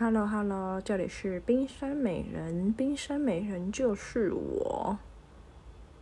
Hello Hello，这里是冰山美人，冰山美人就是我。